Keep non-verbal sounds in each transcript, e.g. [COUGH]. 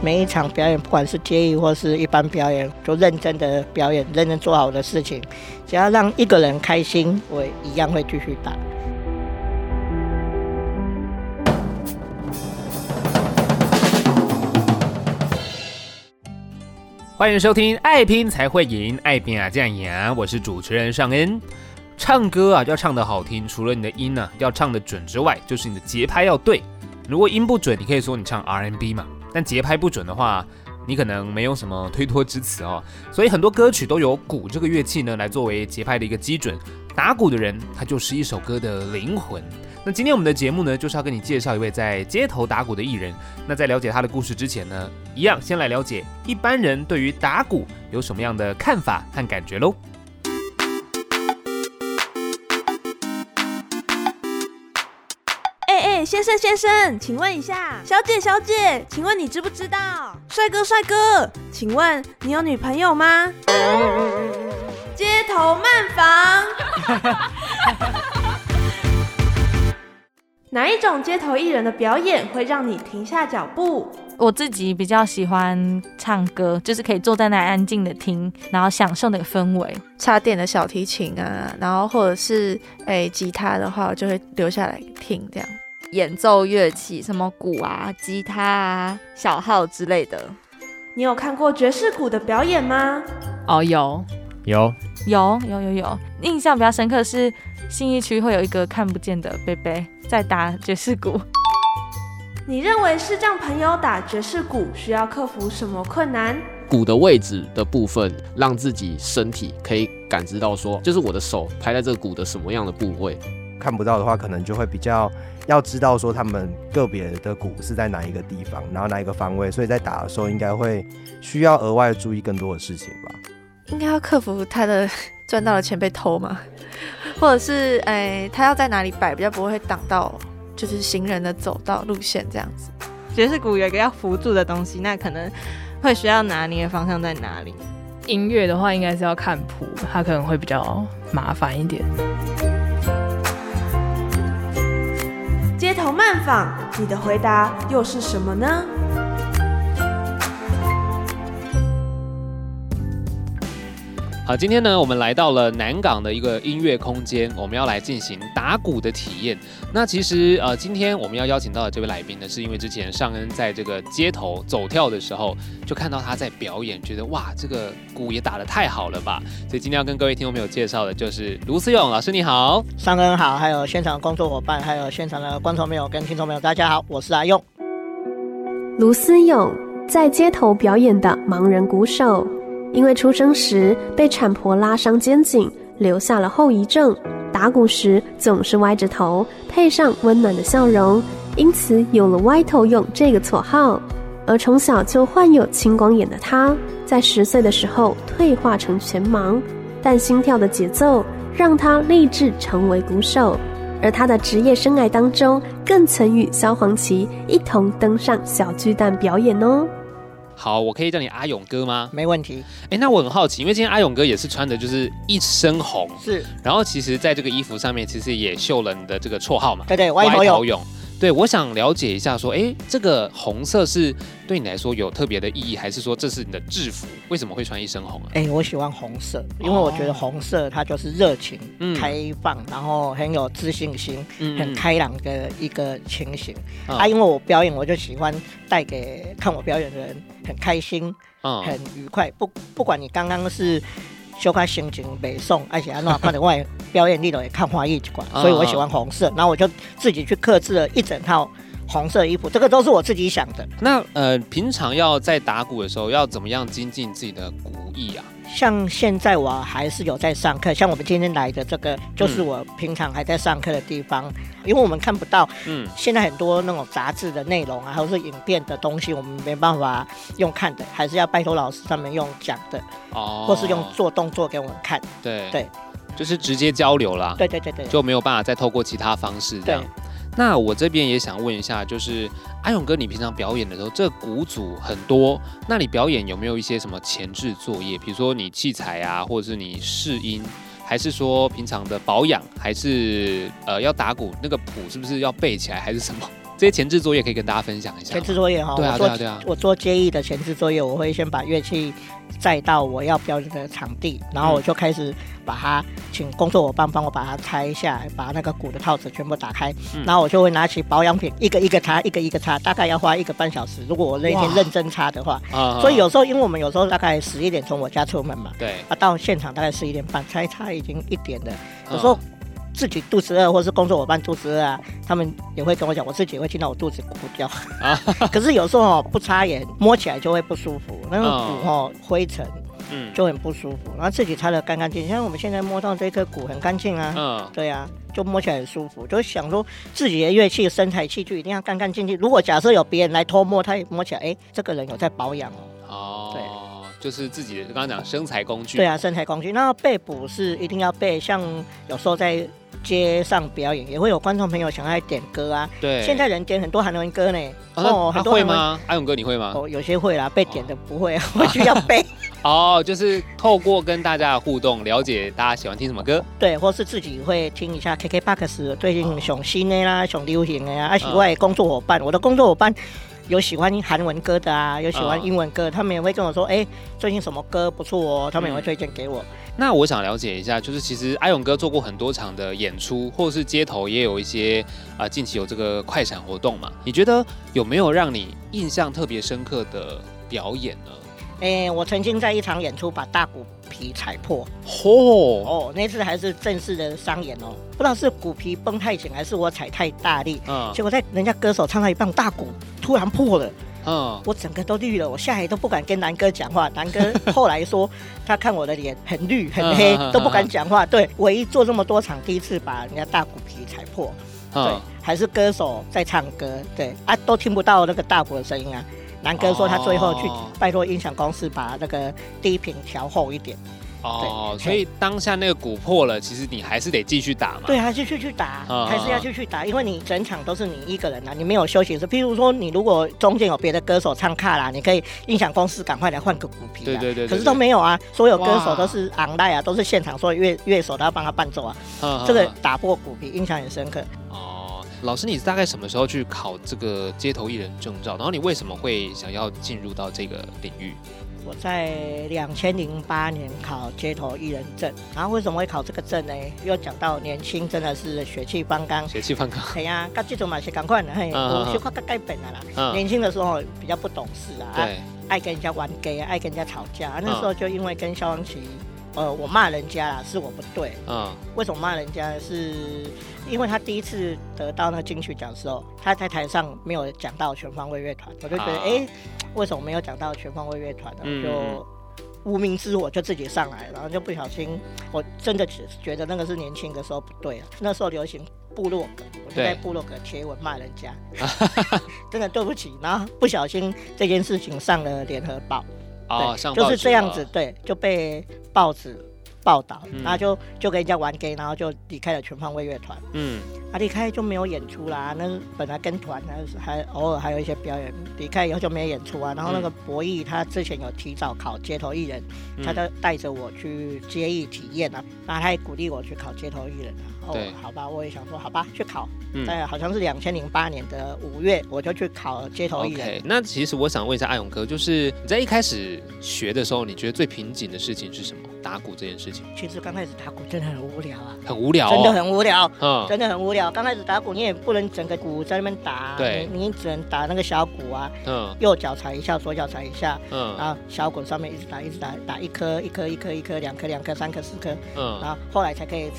每一场表演，不管是接艺或是一般表演，都认真的表演，认真做好的事情，只要让一个人开心，我一样会继续打。欢迎收听《爱拼才会赢》，爱拼啊这样赢，我是主持人尚恩。唱歌啊，要唱得好听，除了你的音呢、啊、要唱得准之外，就是你的节拍要对。如果音不准，你可以说你唱 R&B 嘛。但节拍不准的话，你可能没有什么推脱之词哦。所以很多歌曲都有鼓这个乐器呢，来作为节拍的一个基准。打鼓的人，他就是一首歌的灵魂。那今天我们的节目呢，就是要跟你介绍一位在街头打鼓的艺人。那在了解他的故事之前呢，一样先来了解一般人对于打鼓有什么样的看法和感觉喽。先生先生，请问一下，小姐小姐，请问你知不知道？帅哥帅哥，请问你有女朋友吗？街头慢房，[LAUGHS] 哪一种街头艺人的表演会让你停下脚步？我自己比较喜欢唱歌，就是可以坐在那安静的听，然后享受那个氛围。插电的小提琴啊，然后或者是诶、欸、吉他的话，我就会留下来听这样。演奏乐器，什么鼓啊、吉他啊、小号之类的。你有看过爵士鼓的表演吗？哦，有，有，有，有，有，有。印象比较深刻是信义区会有一个看不见的贝贝在打爵士鼓。你认为视障朋友打爵士鼓需要克服什么困难？鼓的位置的部分，让自己身体可以感知到说，就是我的手拍在这个鼓的什么样的部位。看不到的话，可能就会比较要知道说他们个别的鼓是在哪一个地方，然后哪一个方位，所以在打的时候应该会需要额外注意更多的事情吧。应该要克服他的赚到的钱被偷吗？[LAUGHS] 或者是哎、欸，他要在哪里摆比较不会挡到就是行人的走道路线这样子。爵士鼓有一个要扶住的东西，那可能会需要拿捏的方向在哪里？音乐的话，应该是要看谱，它可能会比较麻烦一点。慢访，你的回答又是什么呢？好，今天呢，我们来到了南港的一个音乐空间，我们要来进行打鼓的体验。那其实呃，今天我们要邀请到的这位来宾呢，是因为之前尚恩在这个街头走跳的时候，就看到他在表演，觉得哇，这个鼓也打得太好了吧！所以今天要跟各位听众朋友介绍的就是卢思勇老师，你好，尚恩好，还有现场的工作伙伴，还有现场的观众朋友跟听众朋友，大家好，我是阿用。卢思勇在街头表演的盲人鼓手。因为出生时被产婆拉伤肩颈，留下了后遗症，打鼓时总是歪着头，配上温暖的笑容，因此有了“歪头勇”这个绰号。而从小就患有青光眼的他，在十岁的时候退化成全盲，但心跳的节奏让他立志成为鼓手。而他的职业生涯当中，更曾与萧煌奇一同登上小巨蛋表演哦。好，我可以叫你阿勇哥吗？没问题。哎，那我很好奇，因为今天阿勇哥也是穿的就是一身红，是。然后其实在这个衣服上面，其实也绣了你的这个绰号嘛。对对，歪头勇。对，我想了解一下，说，哎，这个红色是对你来说有特别的意义，还是说这是你的制服？为什么会穿一身红啊？哎，我喜欢红色，因为我觉得红色它就是热情、哦、开放，然后很有自信心、嗯、很开朗的一个情形。嗯、啊，因为我表演，我就喜欢带给看我表演的人很开心、嗯、很愉快。不，不管你刚刚是。修开心情北宋，而且还那看的外表演力都也看花一馆，所以我喜欢红色，然后我就自己去克制了一整套红色衣服，这个都是我自己想的。那呃，平常要在打鼓的时候，要怎么样精进自己的鼓艺啊？像现在我还是有在上课，像我们今天来的这个，就是我平常还在上课的地方，嗯、因为我们看不到，嗯，现在很多那种杂志的内容啊，或者是影片的东西，我们没办法用看的，还是要拜托老师他们用讲的，哦，或是用做动作给我们看，对。对，就是直接交流啦，对对对对，就没有办法再透过其他方式这样。那我这边也想问一下，就是阿勇哥，你平常表演的时候，这鼓组很多，那你表演有没有一些什么前置作业？比如说你器材啊，或者是你试音，还是说平常的保养，还是呃要打鼓那个谱是不是要背起来，还是什么？[LAUGHS] 这些前置作业可以跟大家分享一下。前置作业哈，对啊对啊对啊，我做接艺的前置作业，我会先把乐器载到我要表演的场地，然后我就开始把它请工作伙伴帮我把它拆下来，把那个鼓的套子全部打开，嗯、然后我就会拿起保养品一个一个擦，一个一个擦，大概要花一个半小时。如果我那天认真擦的话，所以有时候因为我们有时候大概十一点从我家出门嘛，对，啊到现场大概十一点半，擦一擦已经一点了，有时候。自己肚子饿，或是工作伙伴肚子饿啊，他们也会跟我讲，我自己也会听到我肚子哭掉。啊，[LAUGHS] 可是有时候哦，不擦眼摸起来就会不舒服，那个鼓哦灰尘，嗯，就很不舒服。然后自己擦的干干净净，像我们现在摸到这颗骨很干净啊，嗯，对啊，就摸起来很舒服。就想说自己的乐器、身材器具一定要干干净净。如果假设有别人来偷摸，他也摸起来，哎，这个人有在保养哦。哦，对，就是自己的刚刚讲身材工具。对啊，身材工具。那背补是一定要背，像有时候在。街上表演也会有观众朋友想要点歌啊，对，现在人点很多韩文歌呢。哦，很多会吗？阿勇哥你会吗？哦，有些会啦，被点的不会，[LAUGHS] 我需要背。[LAUGHS] 哦，就是透过跟大家的互动，了解大家喜欢听什么歌。对，或是自己会听一下 KKBOX 最近上新的啦，上流行的啊，啊，喜欢工作伙伴，我的工作伙伴。有喜欢韩文歌的啊，有喜欢英文歌，他们也会跟我说，哎、欸，最近什么歌不错哦，他们也会推荐给我。那我想了解一下，就是其实阿勇哥做过很多场的演出，或者是街头也有一些啊、呃，近期有这个快闪活动嘛？你觉得有没有让你印象特别深刻的表演呢？哎、欸，我曾经在一场演出把大鼓皮踩破，嚯、哦，哦，那次还是正式的商演哦，不知道是鼓皮绷太紧还是我踩太大力，嗯，结果在人家歌手唱到一半，大鼓突然破了，嗯，我整个都绿了，我下来都不敢跟南哥讲话，[LAUGHS] 南哥后来说他看我的脸很绿很黑，都不敢讲话，对，唯一做这么多场第一次把人家大鼓皮踩破，对，还是歌手在唱歌，对。啊，都听不到那个大鼓的声音啊。南哥说他最后去拜托音响公司把那个低频调厚一点。哦，所以当下那个鼓破了，其实你还是得继续打嘛。对，还是继续打，还是要继续打，因为你整场都是你一个人啊，你没有休息室。譬如说，你如果中间有别的歌手唱卡啦，你可以音响公司赶快来换个鼓皮。对对对。可是都没有啊，所有歌手都是 online 啊，都是现场，所有乐乐手都要帮他伴奏啊。这个打破鼓皮，印象很深刻。哦老师，你大概什么时候去考这个街头艺人证照？然后你为什么会想要进入到这个领域？我在两千零八年考街头艺人证，然后为什么会考这个证呢？又讲到年轻真的是血气方刚，血气方刚。对 [LAUGHS] 呀，刚这种嘛是赶快的，嘿，我学快改改本了啦。年轻的时候比较不懂事啊，对，爱跟人家玩 gay，爱跟人家吵架。那时候就因为跟萧煌奇。呃，我骂人家啦，是我不对。嗯，为什么骂人家？是因为他第一次得到那个金曲奖的时候，他在台上没有讲到全方位乐团，我就觉得，哎、欸，为什么没有讲到全方位乐团呢？嗯、就无名之火就自己上来，然后就不小心，我真的只觉得那个是年轻的时候不对啊。那时候流行部落格，我就在部落格贴文骂人家，[LAUGHS] 真的对不起。然后不小心这件事情上了联合报。哦，就是这样子，对，就被报纸报道，嗯、然后就就跟人家玩 gay，然后就离开了全方位乐团。嗯，啊，离开就没有演出啦。那本来跟团还是还偶尔还有一些表演，离开以后就没有演出啊。然后那个博弈他之前有提早考街头艺人，嗯、他就带着我去街艺体验啊，然后他也鼓励我去考街头艺人啊。哦，对好吧，我也想说，好吧，去考。嗯，对，好像是两千零八年的五月，我就去考街头艺人。Okay, 那其实我想问一下阿勇哥，就是你在一开始学的时候，你觉得最瓶颈的事情是什么？打鼓这件事情。其实刚开始打鼓真的很无聊啊，很无聊，哦，真的很无聊，嗯，真的很无聊。刚开始打鼓，你也不能整个鼓在那边打，对，你只能打那个小鼓啊，嗯，右脚踩一下，左脚踩一下，嗯，然后小鼓上面一直打，一直打，打一颗一颗一颗一颗，两颗两颗三颗四颗，嗯，然后后来才可以。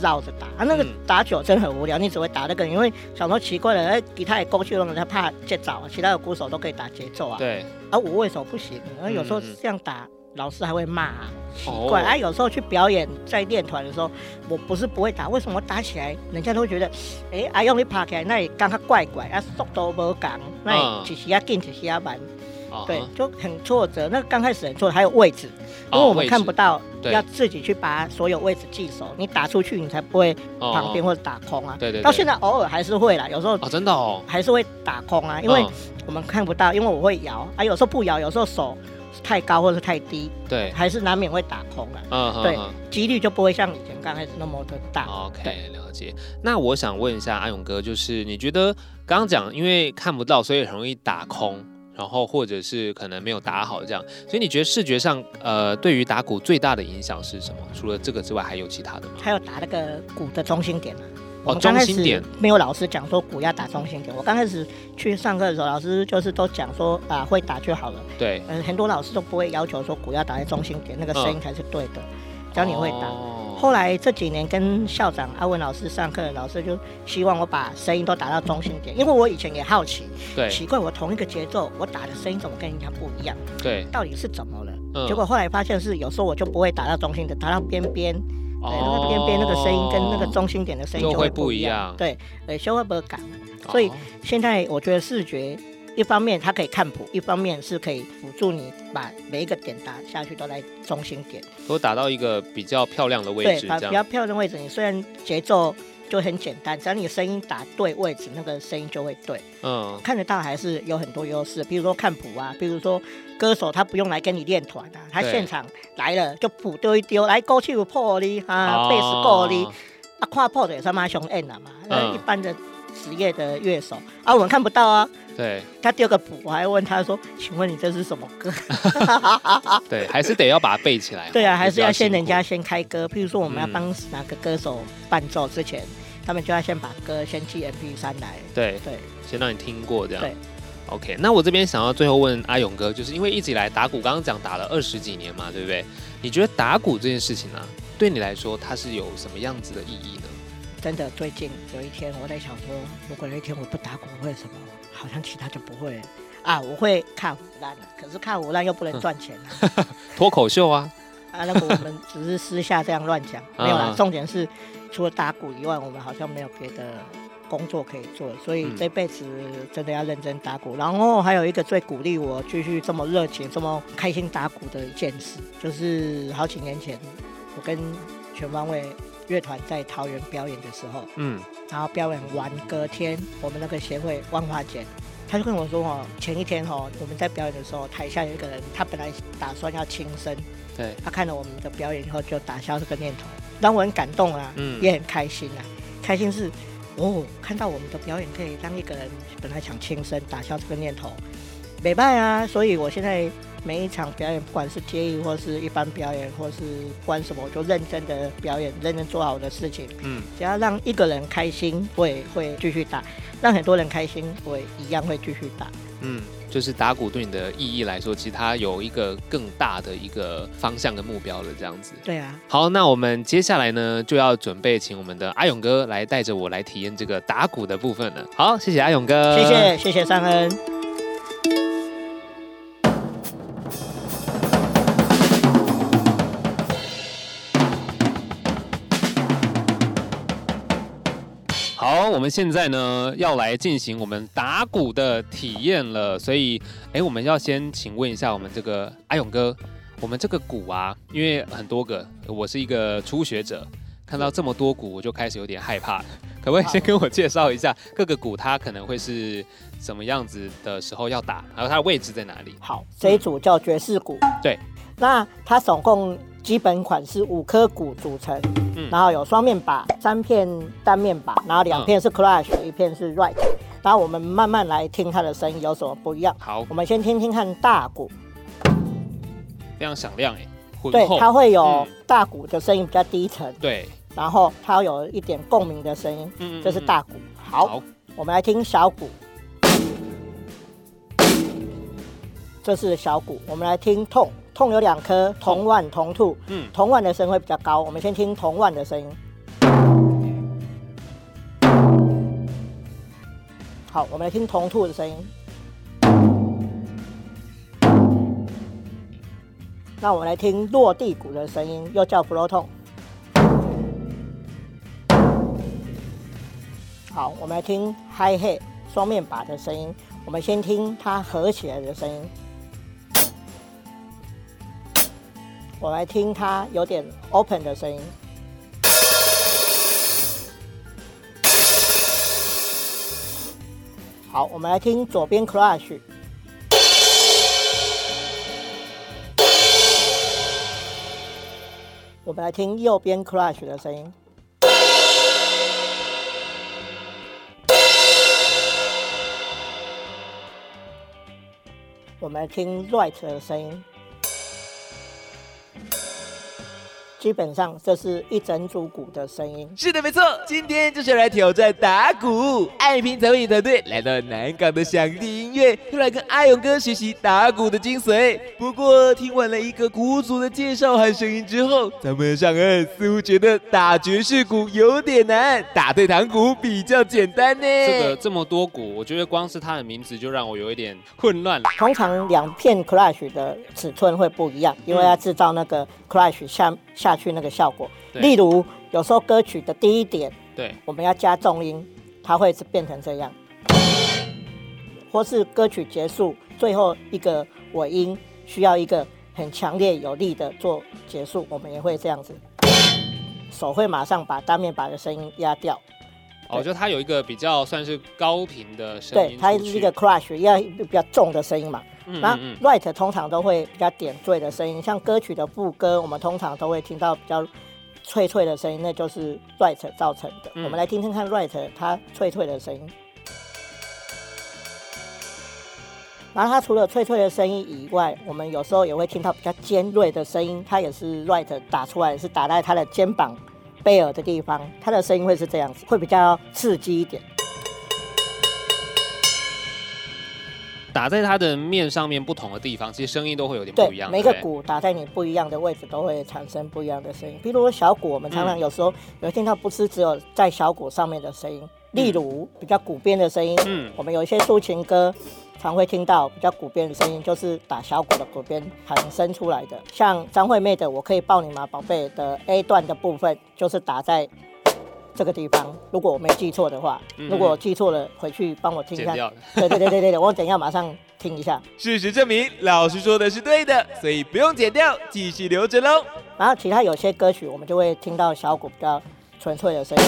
绕着打啊，那个打久真的很无聊，你只会打那个，因为想说奇怪了，哎，吉他也过去了，他怕节奏，其他的鼓手都可以打节奏啊。对，而、啊、我为什么不行？而有时候这样打，老师还会骂、啊，奇怪、哦、啊！有时候去表演，在练团的时候，我不是不会打，为什么我打起来，人家都会觉得，哎、欸，阿勇你爬起来，那里刚刚怪怪，啊，速度不赶，那里只是要紧，只是要慢，对，就很挫折。那刚开始很挫折，还有位置，因为我们看不到，哦、要自己去把所有位置记熟，你打出去，你才不会旁边或者打空啊。对，对对。到现在偶尔还是会啦，有时候啊，真的哦，还是会打空啊，因为我们看不到，因为我会摇啊，有时候不摇，有时候手。太高或者太低，对，还是难免会打空了。嗯，对，几率就不会像以前刚开始那么的大。OK，了解。那我想问一下阿勇哥，就是你觉得刚刚讲，因为看不到，所以很容易打空，然后或者是可能没有打好这样，所以你觉得视觉上，呃，对于打鼓最大的影响是什么？除了这个之外，还有其他的吗？还有打那个鼓的中心点啊。我刚开始没有老师讲说鼓要打中心点。我刚开始去上课的时候，老师就是都讲说啊，会打就好了。对，嗯，很多老师都不会要求说鼓要打在中心点，那个声音才是对的。只要你会打。后来这几年跟校长阿文老师上课，老师就希望我把声音都打到中心点，因为我以前也好奇，对，奇怪我同一个节奏，我打的声音怎么跟人家不一样？对，到底是怎么了？结果后来发现是有时候我就不会打到中心点，打到边边。对，那个边边那个声音跟那个中心点的声音就会不一样。对，呃，修会不会改？所以现在我觉得视觉一方面它可以看谱，一方面是可以辅助你把每一个点打下去都在中心点，都打到一个比较漂亮的位置。对，把比较漂亮的位置。你虽然节奏就很简单，只要你声音打对位置，那个声音就会对。嗯，看得到还是有很多优势，比如说看谱啊，比如说。歌手他不用来跟你练团啊，他现场来了就谱丢一丢，来歌曲有破哩啊，贝斯过哩，啊，跨破的也是蛮凶硬的嘛。那、嗯、一般的职业的乐手啊，我们看不到啊。对，他丢个谱，我还问他说：“请问你这是什么歌？” [LAUGHS] 对，还是得要把它背起来。对啊，还是要先人家先开歌。譬如说我们要帮哪个歌手伴奏之前，嗯、他们就要先把歌先寄 MP 三来。对对，先让你听过这样。对。OK，那我这边想要最后问阿勇哥，就是因为一直以来打鼓，刚刚讲打了二十几年嘛，对不对？你觉得打鼓这件事情呢、啊，对你来说它是有什么样子的意义呢？真的，最近有一天我在想说，如果有一天我不打鼓，会什么？好像其他就不会啊，我会看胡乱，可是看胡烂又不能赚钱啊。[LAUGHS] 脱口秀啊？啊，那个我们只是私下这样乱讲，[LAUGHS] 没有啦。重点是除了打鼓以外，我们好像没有别的。工作可以做，所以这辈子真的要认真打鼓。嗯、然后还有一个最鼓励我继续这么热情、这么开心打鼓的一件事，就是好几年前我跟全方位乐团在桃园表演的时候，嗯，然后表演完隔天，我们那个协会万花姐，他就跟我说哦，前一天哦，我们在表演的时候，台下有一个人，他本来打算要轻生，对，他看了我们的表演以后就打消这个念头，让我很感动啊，嗯，也很开心啊，开心是。哦，看到我们的表演可以让一个人本来想轻生打消这个念头，没办啊！所以我现在每一场表演，不管是接艺或是一般表演，或是关什么，我就认真的表演，认真做好我的事情。嗯，只要让一个人开心，我也会继续打；让很多人开心，我也一样会继续打。嗯。就是打鼓对你的意义来说，其实它有一个更大的一个方向跟目标了，这样子。对啊。好，那我们接下来呢，就要准备请我们的阿勇哥来带着我来体验这个打鼓的部分了。好，谢谢阿勇哥。谢谢，谢谢尚恩。我们现在呢要来进行我们打鼓的体验了，所以，哎，我们要先请问一下我们这个阿勇哥，我们这个鼓啊，因为很多个，我是一个初学者，看到这么多鼓，我就开始有点害怕，可不可以先跟我介绍一下各个鼓它可能会是什么样子的时候要打，还有它的位置在哪里？好，这一组叫爵士鼓，对，那它总共。基本款是五颗鼓组成，嗯，然后有双面把，三片单面把，然后两片是嗯，一片是 right。然后我们慢慢来听它的声音有什么不一样。好，我们先听听看大鼓，非常响亮哎。对，它会有大鼓的声音比较低沉，对，然后它有一点共鸣的声音，嗯，这是大鼓。好，好，我们来听小鼓，这是小鼓，我们来听痛。痛有两颗，铜腕、铜兔。嗯，铜腕的声会比较高。我们先听铜腕的声音。好，我们来听铜兔的声音。那我们来听落地鼓的声音，又叫 floor tone。好，我们来听 hi hat 双面把的声音。我们先听它合起来的声音。我来听它有点 open 的声音。好，我们来听左边 crash。我们来听右边 crash 的声音。我们来听 right 的声音。基本上这是一整组鼓的声音。是的，没错。今天就是来挑战打鼓，爱拼才会赢团队来到南港的响地音乐，又来跟阿勇哥学习打鼓的精髓。不过听完了一个鼓组的介绍和声音之后，咱们上岸似乎觉得打爵士鼓有点难，打对堂鼓比较简单呢。这个这么多鼓，我觉得光是它的名字就让我有一点混乱了。通常两片 crash 的尺寸会不一样，因为要制造那个 crash 下下。去那个效果，例如有时候歌曲的第一点，对，我们要加重音，它会是变成这样，或是歌曲结束最后一个尾音需要一个很强烈有力的做结束，我们也会这样子，手会马上把单面把的声音压掉。哦，就它有一个比较算是高频的声音，对，它是一个 crash，要比较重的声音嘛。那 right 通常都会比较点缀的声音，像歌曲的副歌，我们通常都会听到比较脆脆的声音，那就是 right 造成的。嗯、我们来听听看 right 它脆脆的声音。然后它除了脆脆的声音以外，我们有时候也会听到比较尖锐的声音，它也是 right 打出来，是打在它的肩膀、贝尔的地方，它的声音会是这样子，会比较刺激一点。打在它的面上面不同的地方，其实声音都会有点不一样。每个鼓打在你不一样的位置，都会产生不一样的声音。比如说小鼓，我们常常有时候有听到不是只有在小鼓上面的声音，例如比较鼓边的声音。嗯，我们有一些抒情歌，常会听到比较鼓边的声音，就是打小鼓的鼓边产生出来的。像张惠妹的《我可以抱你吗，宝贝》的 A 段的部分，就是打在。这个地方，如果我没记错的话，嗯、如果我记错了，回去帮我听一下。对对对对对，我等一下马上听一下。事实证明，老师说的是对的，所以不用剪掉，继续留着喽。然后其他有些歌曲，我们就会听到小鼓比较纯粹的声音。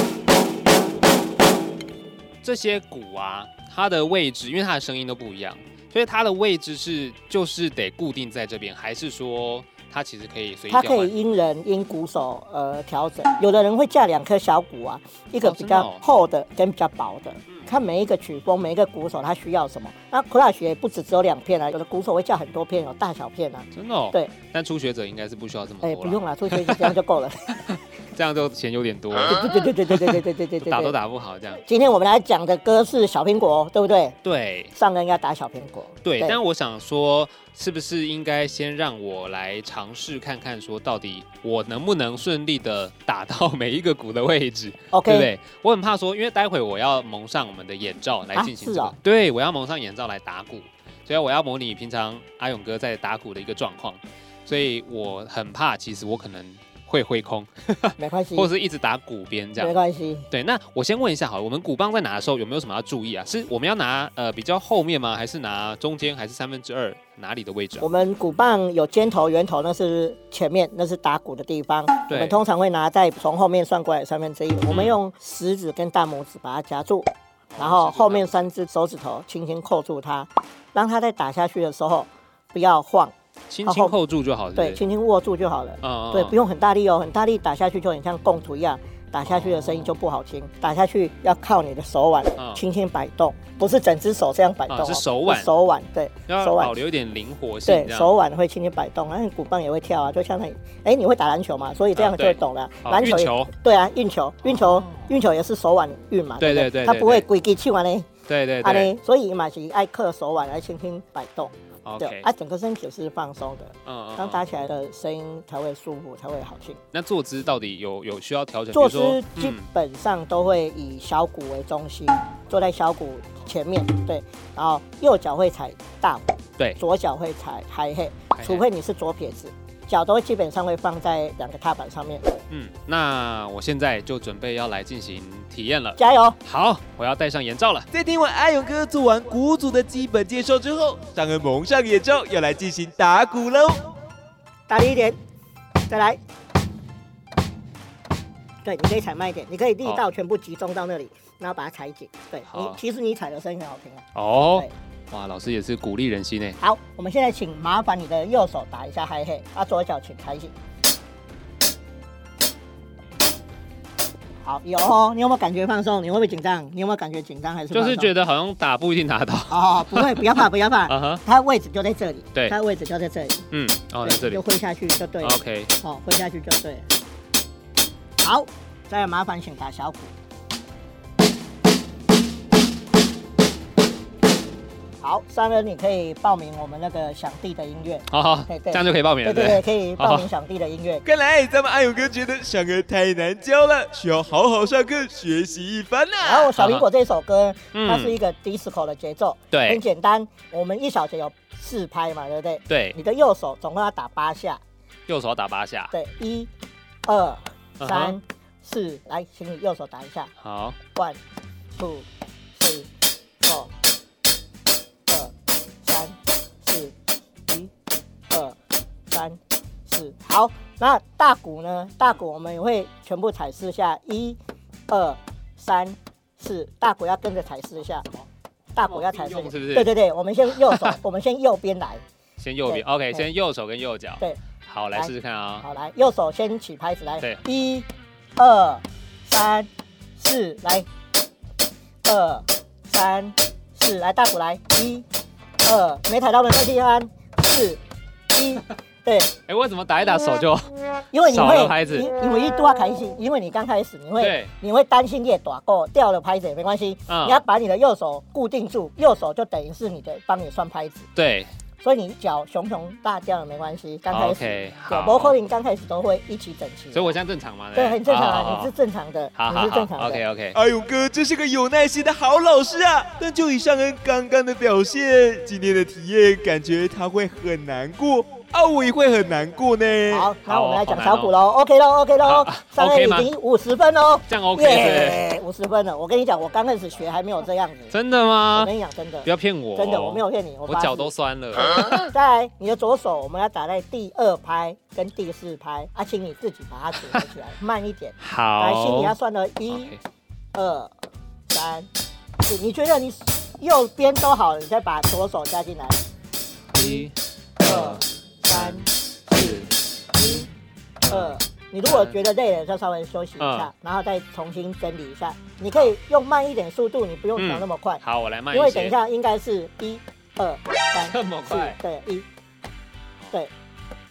这些鼓啊，它的位置，因为它的声音都不一样，所以它的位置是就是得固定在这边，还是说？它其实可以随意，它可以因人因鼓手呃调整。有的人会架两颗小鼓啊，一个比较厚的跟比较薄的，看每一个曲风，每一个鼓手他需要什么。那 crash 也不止只有两片啊，有的鼓手会架很多片，有大小片啊。真的哦？对。但初学者应该是不需要这么多。哎，不用了，初学者这样就够了。[LAUGHS] 这样就钱有点多。对对对对对对对对对对。打都打不好这样。今天我们来讲的歌是小苹果，对不对？对。上个应该打小苹果。对，但我想说，是不是应该先让我来尝试看看，说到底我能不能顺利的打到每一个鼓的位置？OK，对不对？我很怕说，因为待会我要蒙上我们的眼罩来进行这个。对，我要蒙上眼罩来打鼓，所以我要模拟平常阿勇哥在打鼓的一个状况。所以我很怕，其实我可能会挥空，没关系，[LAUGHS] 或者是一直打鼓边这样，没关系。对，那我先问一下，好了，我们鼓棒在拿的时候有没有什么要注意啊？是我们要拿呃比较后面吗？还是拿中间？还是三分之二哪里的位置啊？我们鼓棒有尖头、圆头，那是前面，那是打鼓的地方。我们通常会拿在从后面算过来三分之一。嗯、我们用食指跟大拇指把它夹住，然后后面三只手指头轻轻扣住它，让它在打下去的时候不要晃。轻轻扣住就好了，对，轻轻握住就好了。嗯，对，不用很大力哦，很大力打下去就很像供图一样，打下去的声音就不好听。打下去要靠你的手腕轻轻摆动，不是整只手这样摆动，是手腕，手腕，对，手腕保留一点灵活性。对，手腕会轻轻摆动，然后鼓棒也会跳啊，就像那，哎，你会打篮球嘛？所以这样就会懂了。篮球，对啊，运球，运球，运球也是手腕运嘛。对对对，它不会规矩气完嘞。对对对，所以嘛是爱靠手腕来轻轻摆动。对，啊，整个身体是放松的，嗯，当打起来的声音才会舒服，才会好听。那坐姿到底有有需要调整？坐姿基本上都会以小鼓为中心，嗯、坐在小鼓前面，对，然后右脚会踩大鼓，对，左脚会踩 hi hat，除非你是左撇子。脚都基本上会放在两个踏板上面。嗯，那我现在就准备要来进行体验了，加油！好，我要戴上眼罩了。在听完阿勇哥做完鼓组的基本介绍之后，尚恩蒙上眼罩，要来进行打鼓喽。大力一点，再来。对，你可以踩慢一点，你可以力道全部集中到那里，然后把它踩紧。对你，其实你踩的声音很好听啊。哦。哇，老师也是鼓励人心呢。好，我们现在请麻烦你的右手打一下嗨嘿，啊，左脚请抬起。好，有哦，你有没有感觉放松？你会不会紧张？你有没有感觉紧张还是？就是觉得好像打不一定打得到。[LAUGHS] 哦，不会，不要怕，不要怕。[LAUGHS] 它位置就在这里。对，它位置就在这里。嗯，哦，在这里。就挥下去就对了。OK。哦，挥下去就对了。好，再麻烦请打小鼓。好，三人，你可以报名我们那个响地的音乐。好好，对对这样就可以报名了。对对对，可以报名响地的音乐。[LAUGHS] 看来咱们阿勇哥觉得尚恩太难教了，需要好好上课学习一番呐。然后小苹果这首歌，它是一个 disco 的节奏，对，很简单。我们一小节有四拍嘛，对不对？对。你的右手总共要打八下。右手打八下。对，一、二、三、四，来，请你右手打一下。好。One, 三、四，好，那大鼓呢？大鼓我们也会全部踩四下，一、二、三、四，大鼓要跟着踩四下，大鼓要踩四下，是不是？对对对，我们先右手，[LAUGHS] 我们先右边来，先右边，OK，先右手跟右脚，对，好，来试试看啊，好，来，右手先起拍子来，对，一、二、三、四，来，二、三、四，来，大鼓来，一、二，没踩到的注意按，四、一。对，哎，我怎么打一打手就 [LAUGHS] 因为你会拍子，因为一多开心，因为你刚开始你会你会担心你也打过掉了拍子也没关系，你要把你的右手固定住，右手就等于是你的帮你算拍子。对，所以你脚熊熊大掉了没关系，刚开始对，摩扣林刚开始都会一起整齐。所以我现在正常吗？对，很正常啊，你是正常的，你是正常的。OK OK，哎呦哥真是个有耐心的好老师啊！但就以上恩刚刚的表现，今天的体验感觉他会很难过。啊，我也会很难过呢。好，那我们来讲小鼓喽。OK 喽，OK 喽。上面已经五十分喽。这样 OK。五十分了。我跟你讲，我刚开始学还没有这样子。真的吗？我跟你讲，真的。不要骗我。真的，我没有骗你。我脚都酸了。再来，你的左手我们要打在第二拍跟第四拍，啊，请你自己把它组合起来，慢一点。[LAUGHS] 好。来，心里要算了一、二、三、四。你觉得你右边都好了，你再把左手加进来。一、二。三、四、一、二，你如果觉得累了，就稍微休息一下，然后再重新整理一下。你可以用慢一点速度，你不用调那么快。好，我来慢一点。因为等一下应该是一、二、三、这么快？对，一，对。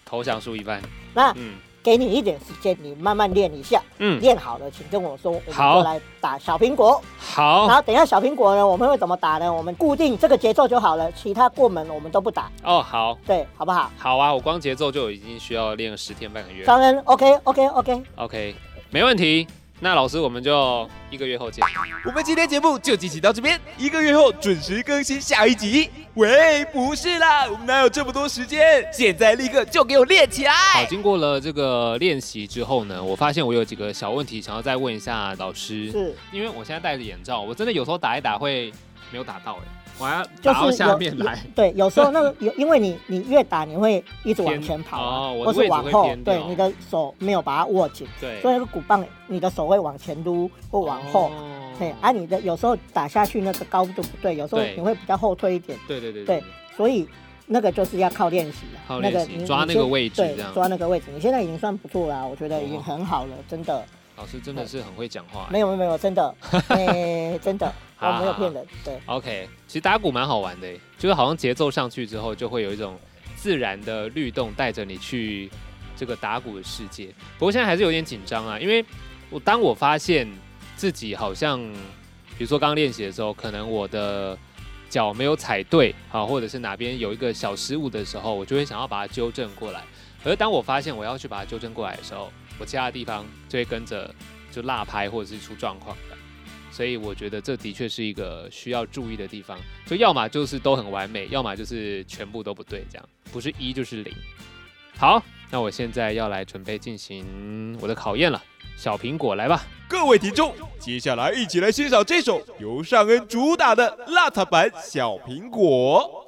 投降输一半。那嗯。给你一点时间，你慢慢练一下。嗯，练好了，请跟我说，我们就来打小苹果。好。然后等一下小苹果呢，我们会怎么打呢？我们固定这个节奏就好了，其他过门我们都不打。哦，好。对，好不好？好啊，我光节奏就已经需要练十天半个月。张恩，OK，OK，OK。OK，没问题。那老师，我们就一个月后见。我们今天节目就进行到这边，一个月后准时更新下一集。喂，不是啦，我们哪有这么多时间？现在立刻就给我练起来！好，经过了这个练习之后呢，我发现我有几个小问题想要再问一下老师。是，因为我现在戴着眼罩，我真的有时候打一打会没有打到哎。我要打到下面来，对，有时候那个 [LAUGHS] 有，因为你你越打你会一直往前跑，哦，或是往后，对，你的手没有把它握紧，对，所以那个鼓棒你的手会往前撸或往后，对，啊，你的有时候打下去那个高度不对，有时候你会比较后退一点，对对对，对，所以那个就是要靠练习的，那个你抓那个位置，对，抓那个位置，你现在已经算不错了，我觉得已经很好了，真的。老师真的是很会讲话，没有没有没有，真的，[LAUGHS] 哎，真的，我没有骗人，对。OK，其实打鼓蛮好玩的，就是好像节奏上去之后，就会有一种自然的律动带着你去这个打鼓的世界。不过现在还是有点紧张啊，因为我当我发现自己好像，比如说刚刚练习的时候，可能我的脚没有踩对啊，或者是哪边有一个小失误的时候，我就会想要把它纠正过来。而当我发现我要去把它纠正过来的时候，我其他的地方就会跟着就落拍或者是出状况的，所以我觉得这的确是一个需要注意的地方。所以要么就是都很完美，要么就是全部都不对，这样不是一就是零。好，那我现在要来准备进行我的考验了。小苹果，来吧！各位听众，接下来一起来欣赏这首由尚恩主打的邋遢版《小苹果》。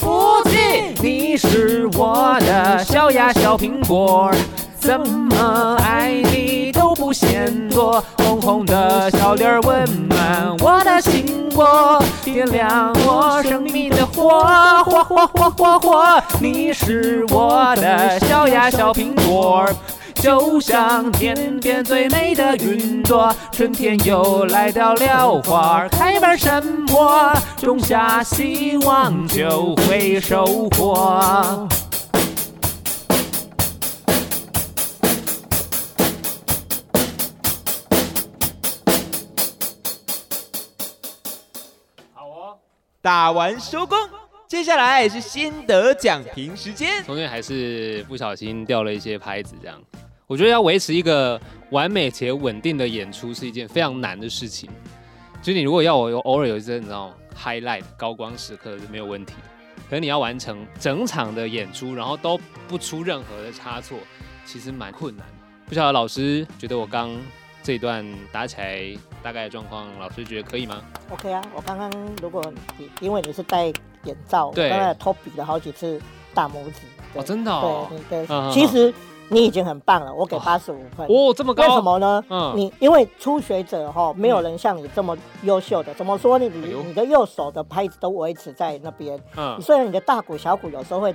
不弃。你是我的小呀小苹果。怎么爱你都不嫌多，红红的小脸儿温暖我的心窝，点亮我生命的火，火火火火火。你是我的小呀小苹果，就像天边最美的云朵，春天又来到了，花开满山坡，种下希望就会收获。打完收工，接下来是心得奖评时间。中间还是不小心掉了一些拍子，这样。我觉得要维持一个完美且稳定的演出是一件非常难的事情。就你如果要我有偶尔有一些你知道 highlight 高光时刻是没有问题的，可是你要完成整场的演出，然后都不出任何的差错，其实蛮困难。不晓得老师觉得我刚。这一段打起来大概的状况，老师觉得可以吗？OK 啊，我刚刚如果你因为你是戴眼罩，对，刚才偷比了好几次大拇指。哦，真的哦。对，对，其实你已经很棒了，我给八十五分。哦，这么高？为什么呢？嗯，你因为初学者哈，没有人像你这么优秀的。怎么说？你你你的右手的拍子都维持在那边。嗯。虽然你的大鼓小鼓有时候会。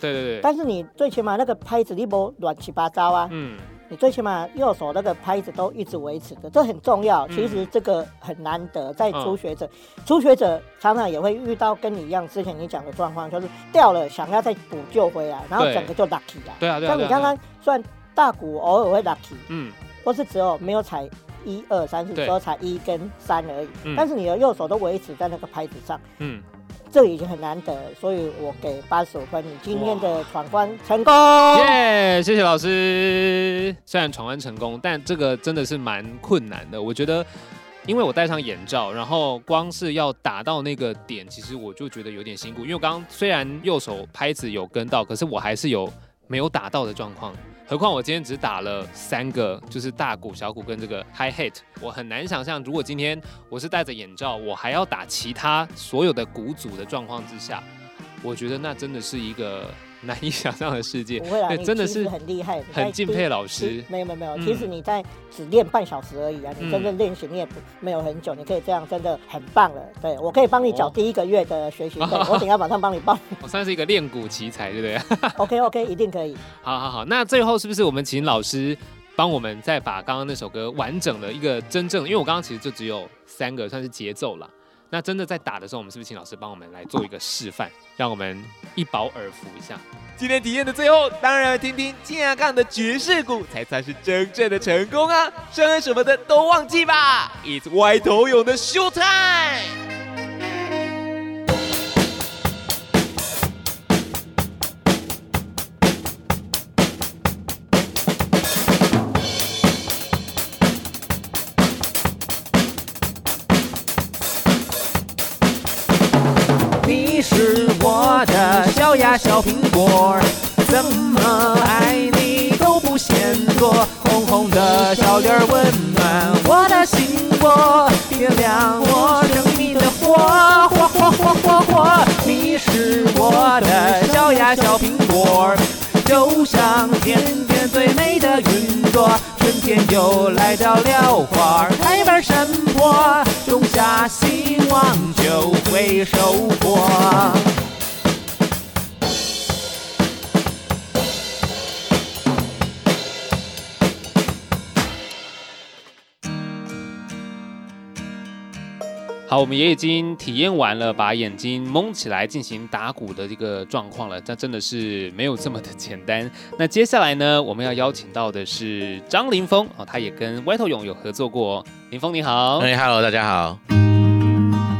对对对。但是你最起码那个拍子你不乱七八糟啊。嗯。你最起码右手那个拍子都一直维持的，这很重要。其实这个很难得，在初学者，嗯、初学者常常也会遇到跟你一样之前你讲的状况，就是掉了想要再补救回来，然后整个就 lucky 了。对啊，对啊。像你刚刚算大鼓偶尔会 lucky，嗯，或是只有没有踩一二三四，只有踩一跟三而已，嗯、但是你的右手都维持在那个拍子上，嗯。这已经很难得，所以我给八十五分。你今天的闯关成功，耶！Yeah, 谢谢老师。虽然闯关成功，但这个真的是蛮困难的。我觉得，因为我戴上眼罩，然后光是要打到那个点，其实我就觉得有点辛苦。因为刚刚虽然右手拍子有跟到，可是我还是有没有打到的状况。何况我今天只打了三个，就是大鼓、小鼓跟这个 hi hat，我很难想象，如果今天我是戴着眼罩，我还要打其他所有的鼓组的状况之下，我觉得那真的是一个。难以想象的世界，不会啦，真的是很厉害，很敬佩老师。没有没有没有，其实你在只练半小时而已啊，你真正练习你也不没有很久，你可以这样，真的很棒了。对，我可以帮你缴第一个月的学习费，我等下马上帮你报。我 [LAUGHS] 算是一个练鼓奇才，对不对？[LAUGHS] [LAUGHS] OK OK，一定可以。好好好，那最后是不是我们请老师帮我们再把刚刚那首歌完整的一个真正，因为我刚刚其实就只有三个算是节奏了。那真的在打的时候，我们是不是请老师帮我们来做一个示范，让我们一饱耳福一下？今天体验的最后，当然要听听健杠的爵士鼓，才算是真正的成功啊！声恩什么的都忘记吧，It's 歪头勇的 Show Time。小苹果，怎么爱你都不嫌多。红红的小脸儿温暖我的心窝，点亮我生命的火，火火火火火。你是我的小呀小苹果，就像天边最美的云朵。春天又来到了，花开满山坡，种下希望就会收获。好，我们也已经体验完了，把眼睛蒙起来进行打鼓的这个状况了。这真的是没有这么的简单。那接下来呢，我们要邀请到的是张凌峰哦，他也跟歪头勇有合作过。凌峰你好，哎，Hello，大家好。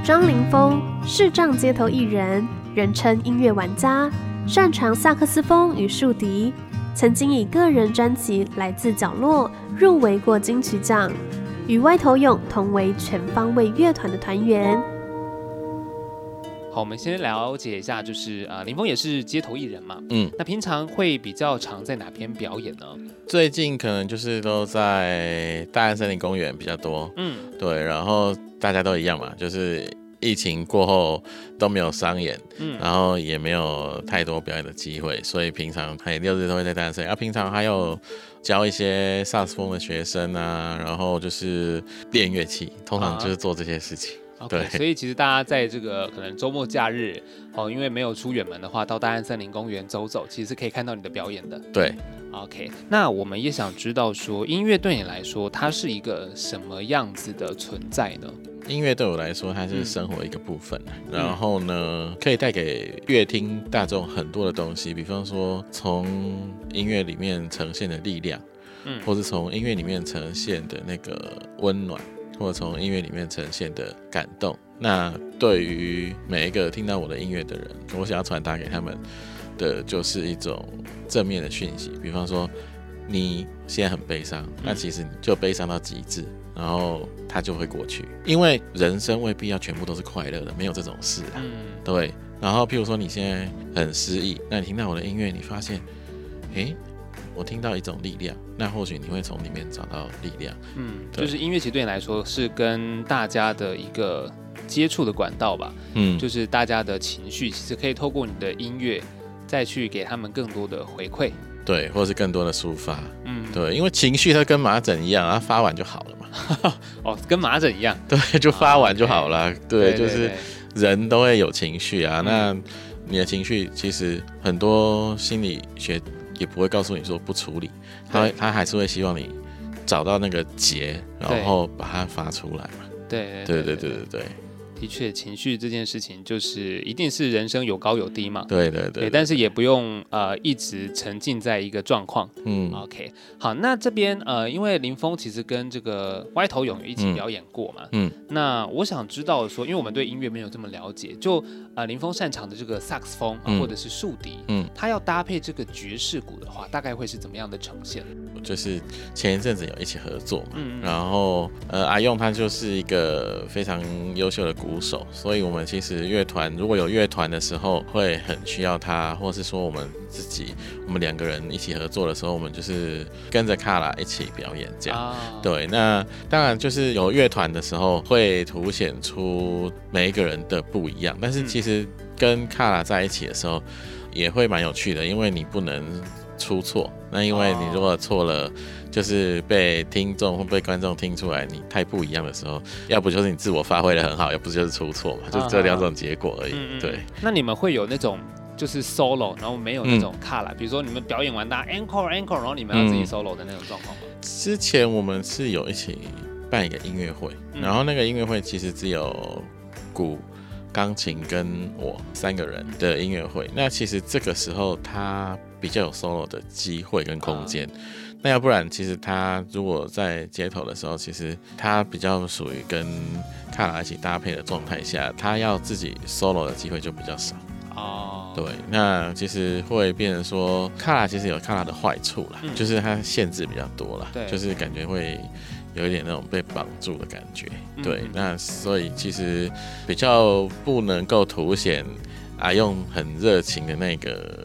张凌峰，视障街头艺人，人称音乐玩家，擅长萨克斯风与竖笛，曾经以个人专辑《来自角落》入围过金曲奖。与外头勇同为全方位乐团的团员。好，我们先了解一下，就是啊，林峰也是街头艺人嘛。嗯，那平常会比较常在哪边表演呢？最近可能就是都在大安森林公园比较多。嗯，对，然后大家都一样嘛，就是疫情过后都没有商演，嗯，然后也没有太多表演的机会，所以平常还六日都会在大安森林。啊，平常还有。教一些萨克斯风的学生啊，然后就是练乐器，通常就是做这些事情。Uh. 对，okay, 所以其实大家在这个可能周末假日，哦，因为没有出远门的话，到大安森林公园走走，其实是可以看到你的表演的。对，OK。那我们也想知道说，音乐对你来说，它是一个什么样子的存在呢？音乐对我来说，它是生活一个部分，嗯、然后呢，可以带给乐听大众很多的东西，比方说从音乐里面呈现的力量，嗯，或是从音乐里面呈现的那个温暖，或者从音乐里面呈现的感动。那对于每一个听到我的音乐的人，我想要传达给他们的就是一种正面的讯息，比方说你现在很悲伤，那其实你就悲伤到极致。然后它就会过去，因为人生未必要全部都是快乐的，没有这种事啊。嗯，对。然后，譬如说你现在很失意，那你听到我的音乐，你发现，诶，我听到一种力量，那或许你会从里面找到力量。嗯，就是音乐其实对你来说是跟大家的一个接触的管道吧。嗯，就是大家的情绪其实可以透过你的音乐再去给他们更多的回馈。对，或者是更多的抒发。嗯，对，因为情绪它跟麻疹一样，它发完就好了。[LAUGHS] 哦，跟麻疹一样，对，就发完就好了。对，就是人都会有情绪啊。那你的情绪其实很多心理学也不会告诉你说不处理，他他还是会希望你找到那个结，然后把它发出来嘛。对对对对对对。的确，情绪这件事情就是一定是人生有高有低嘛。对对对，对，但是也不用呃一直沉浸在一个状况。嗯，OK，好，那这边呃，因为林峰其实跟这个歪头勇一起表演过嘛。嗯。那我想知道说，因为我们对音乐没有这么了解，就呃林峰擅长的这个萨克斯风、嗯、或者是竖笛，嗯，他要搭配这个爵士鼓的话，大概会是怎么样的呈现？就是前一阵子有一起合作嘛，嗯，然后呃阿用他就是一个非常优秀的鼓。鼓手，所以我们其实乐团如果有乐团的时候，会很需要他，或是说我们自己，我们两个人一起合作的时候，我们就是跟着卡拉一起表演这样。Oh. 对，那当然就是有乐团的时候，会凸显出每一个人的不一样。但是其实跟卡拉在一起的时候，也会蛮有趣的，因为你不能出错。那因为你如果错了。Oh. 就是被听众或被观众听出来你太不一样的时候，要不就是你自我发挥的很好，要不就是出错嘛，就这两种结果而已。嗯嗯对。那你们会有那种就是 solo，然后没有那种卡啦、嗯，比如说你们表演完大家 encore encore，然后你们要自己 solo 的那种状况吗？之前我们是有一起办一个音乐会，然后那个音乐会其实只有鼓、钢琴跟我三个人的音乐会。那其实这个时候他比较有 solo 的机会跟空间。那要不然，其实他如果在街头的时候，其实他比较属于跟卡拉一起搭配的状态下，他要自己 solo 的机会就比较少。哦，对，那其实会变成说，卡拉其实有卡拉的坏处啦，嗯，就是它限制比较多啦，对，就是感觉会有一点那种被绑住的感觉。对，嗯，那所以其实比较不能够凸显啊用很热情的那个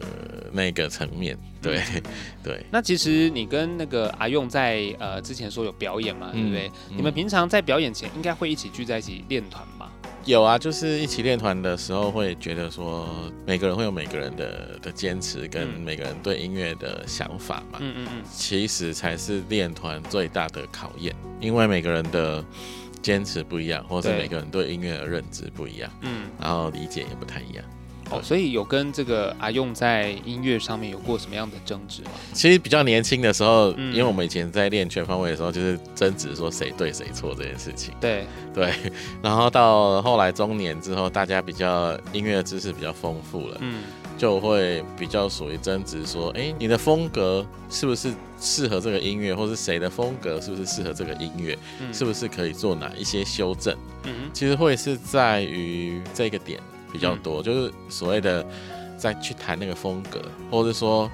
那个层面。对 [LAUGHS] 对，那其实你跟那个阿用在呃之前说有表演嘛，对不对？嗯、你们平常在表演前应该会一起聚在一起练团吧？有啊，就是一起练团的时候会觉得说，每个人会有每个人的的坚持跟每个人对音乐的想法嘛。嗯嗯嗯，其实才是练团最大的考验，因为每个人的坚持不一样，或是每个人对音乐的认知不一样。嗯，然后理解也不太一样。哦，所以有跟这个阿用在音乐上面有过什么样的争执吗？其实比较年轻的时候，嗯、因为我们以前在练全方位的时候，就是争执说谁对谁错这件事情。对对，[LAUGHS] 然后到后来中年之后，大家比较音乐知识比较丰富了，嗯。就会比较属于争执，说，哎，你的风格是不是适合这个音乐，或是谁的风格是不是适合这个音乐，嗯、是不是可以做哪一些修正？嗯，其实会是在于这个点比较多，嗯、就是所谓的再去谈那个风格，或者说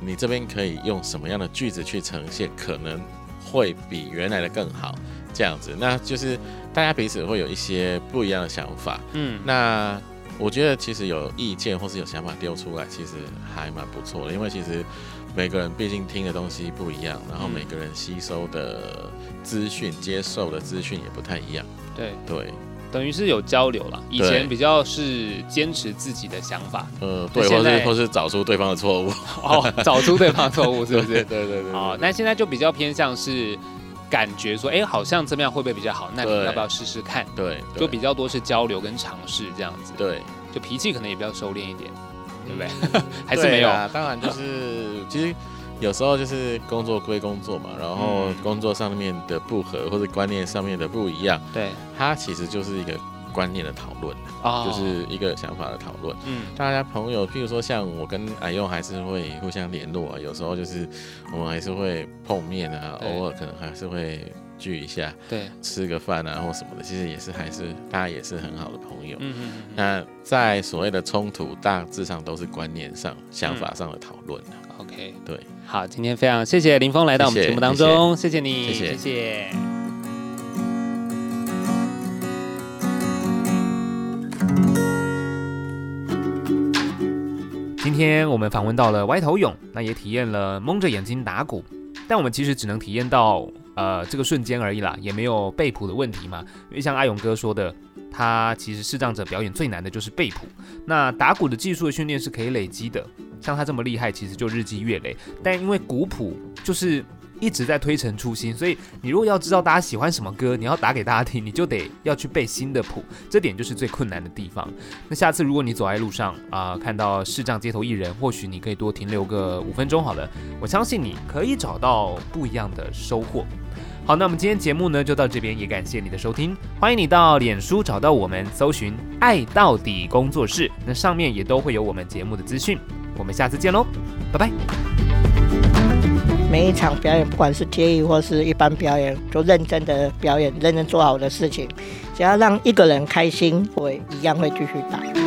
你这边可以用什么样的句子去呈现，可能会比原来的更好，这样子，那就是大家彼此会有一些不一样的想法。嗯，那。我觉得其实有意见或是有想法丢出来，其实还蛮不错的，因为其实每个人毕竟听的东西不一样，然后每个人吸收的资讯、接受的资讯也不太一样。对对，等于是有交流了。以前比较是坚持自己的想法，呃，对，或是或是找出对方的错误，[LAUGHS] 哦，找出对方的错误是不是？对 [LAUGHS] 对对，对。哦，那现在就比较偏向是。感觉说，哎，好像这么样会不会比较好？那你要不要试试看？对，就比较多是交流跟尝试这样子。对，就脾气可能也比较收敛一点，对不对？[LAUGHS] 还是没有？当然就是，其实有时候就是工作归工作嘛，然后工作上面的不合或者观念上面的不一样，对，它其实就是一个。观念的讨论，oh. 就是一个想法的讨论。嗯，大家朋友，譬如说像我跟阿佑还是会互相联络啊，有时候就是我们还是会碰面啊，偶尔可能还是会聚一下，对，吃个饭啊或什么的，其实也是还是大家也是很好的朋友。嗯嗯。那在所谓的冲突，大致上都是观念上、想法上的讨论。OK，对。好，今天非常谢谢林峰来到我们节目当中，谢谢，你，谢谢。谢谢今天我们访问到了歪头勇，那也体验了蒙着眼睛打鼓，但我们其实只能体验到呃这个瞬间而已啦，也没有被谱的问题嘛。因为像阿勇哥说的，他其实视障者表演最难的就是背谱。那打鼓的技术的训练是可以累积的，像他这么厉害，其实就日积月累。但因为鼓谱就是。一直在推陈出新，所以你如果要知道大家喜欢什么歌，你要打给大家听，你就得要去背新的谱，这点就是最困难的地方。那下次如果你走在路上啊、看到视障街头艺人，或许你可以多停留个五分钟好了，我相信你可以找到不一样的收获。好，那我们今天节目呢就到这边，也感谢你的收听，欢迎你到脸书找到我们，搜寻“爱到底工作室”，那上面也都会有我们节目的资讯。我们下次见喽，拜拜。每一场表演，不管是接艺或是一般表演，就认真的表演，认真做好的事情，只要让一个人开心，我一样会继续打。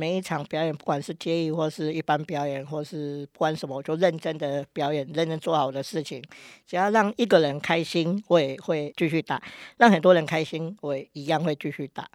每一场表演，不管是接艺或是一般表演，或是不管什么，我就认真的表演，认真做好的事情。只要让一个人开心，我也会继续打；让很多人开心，我也一样会继续打。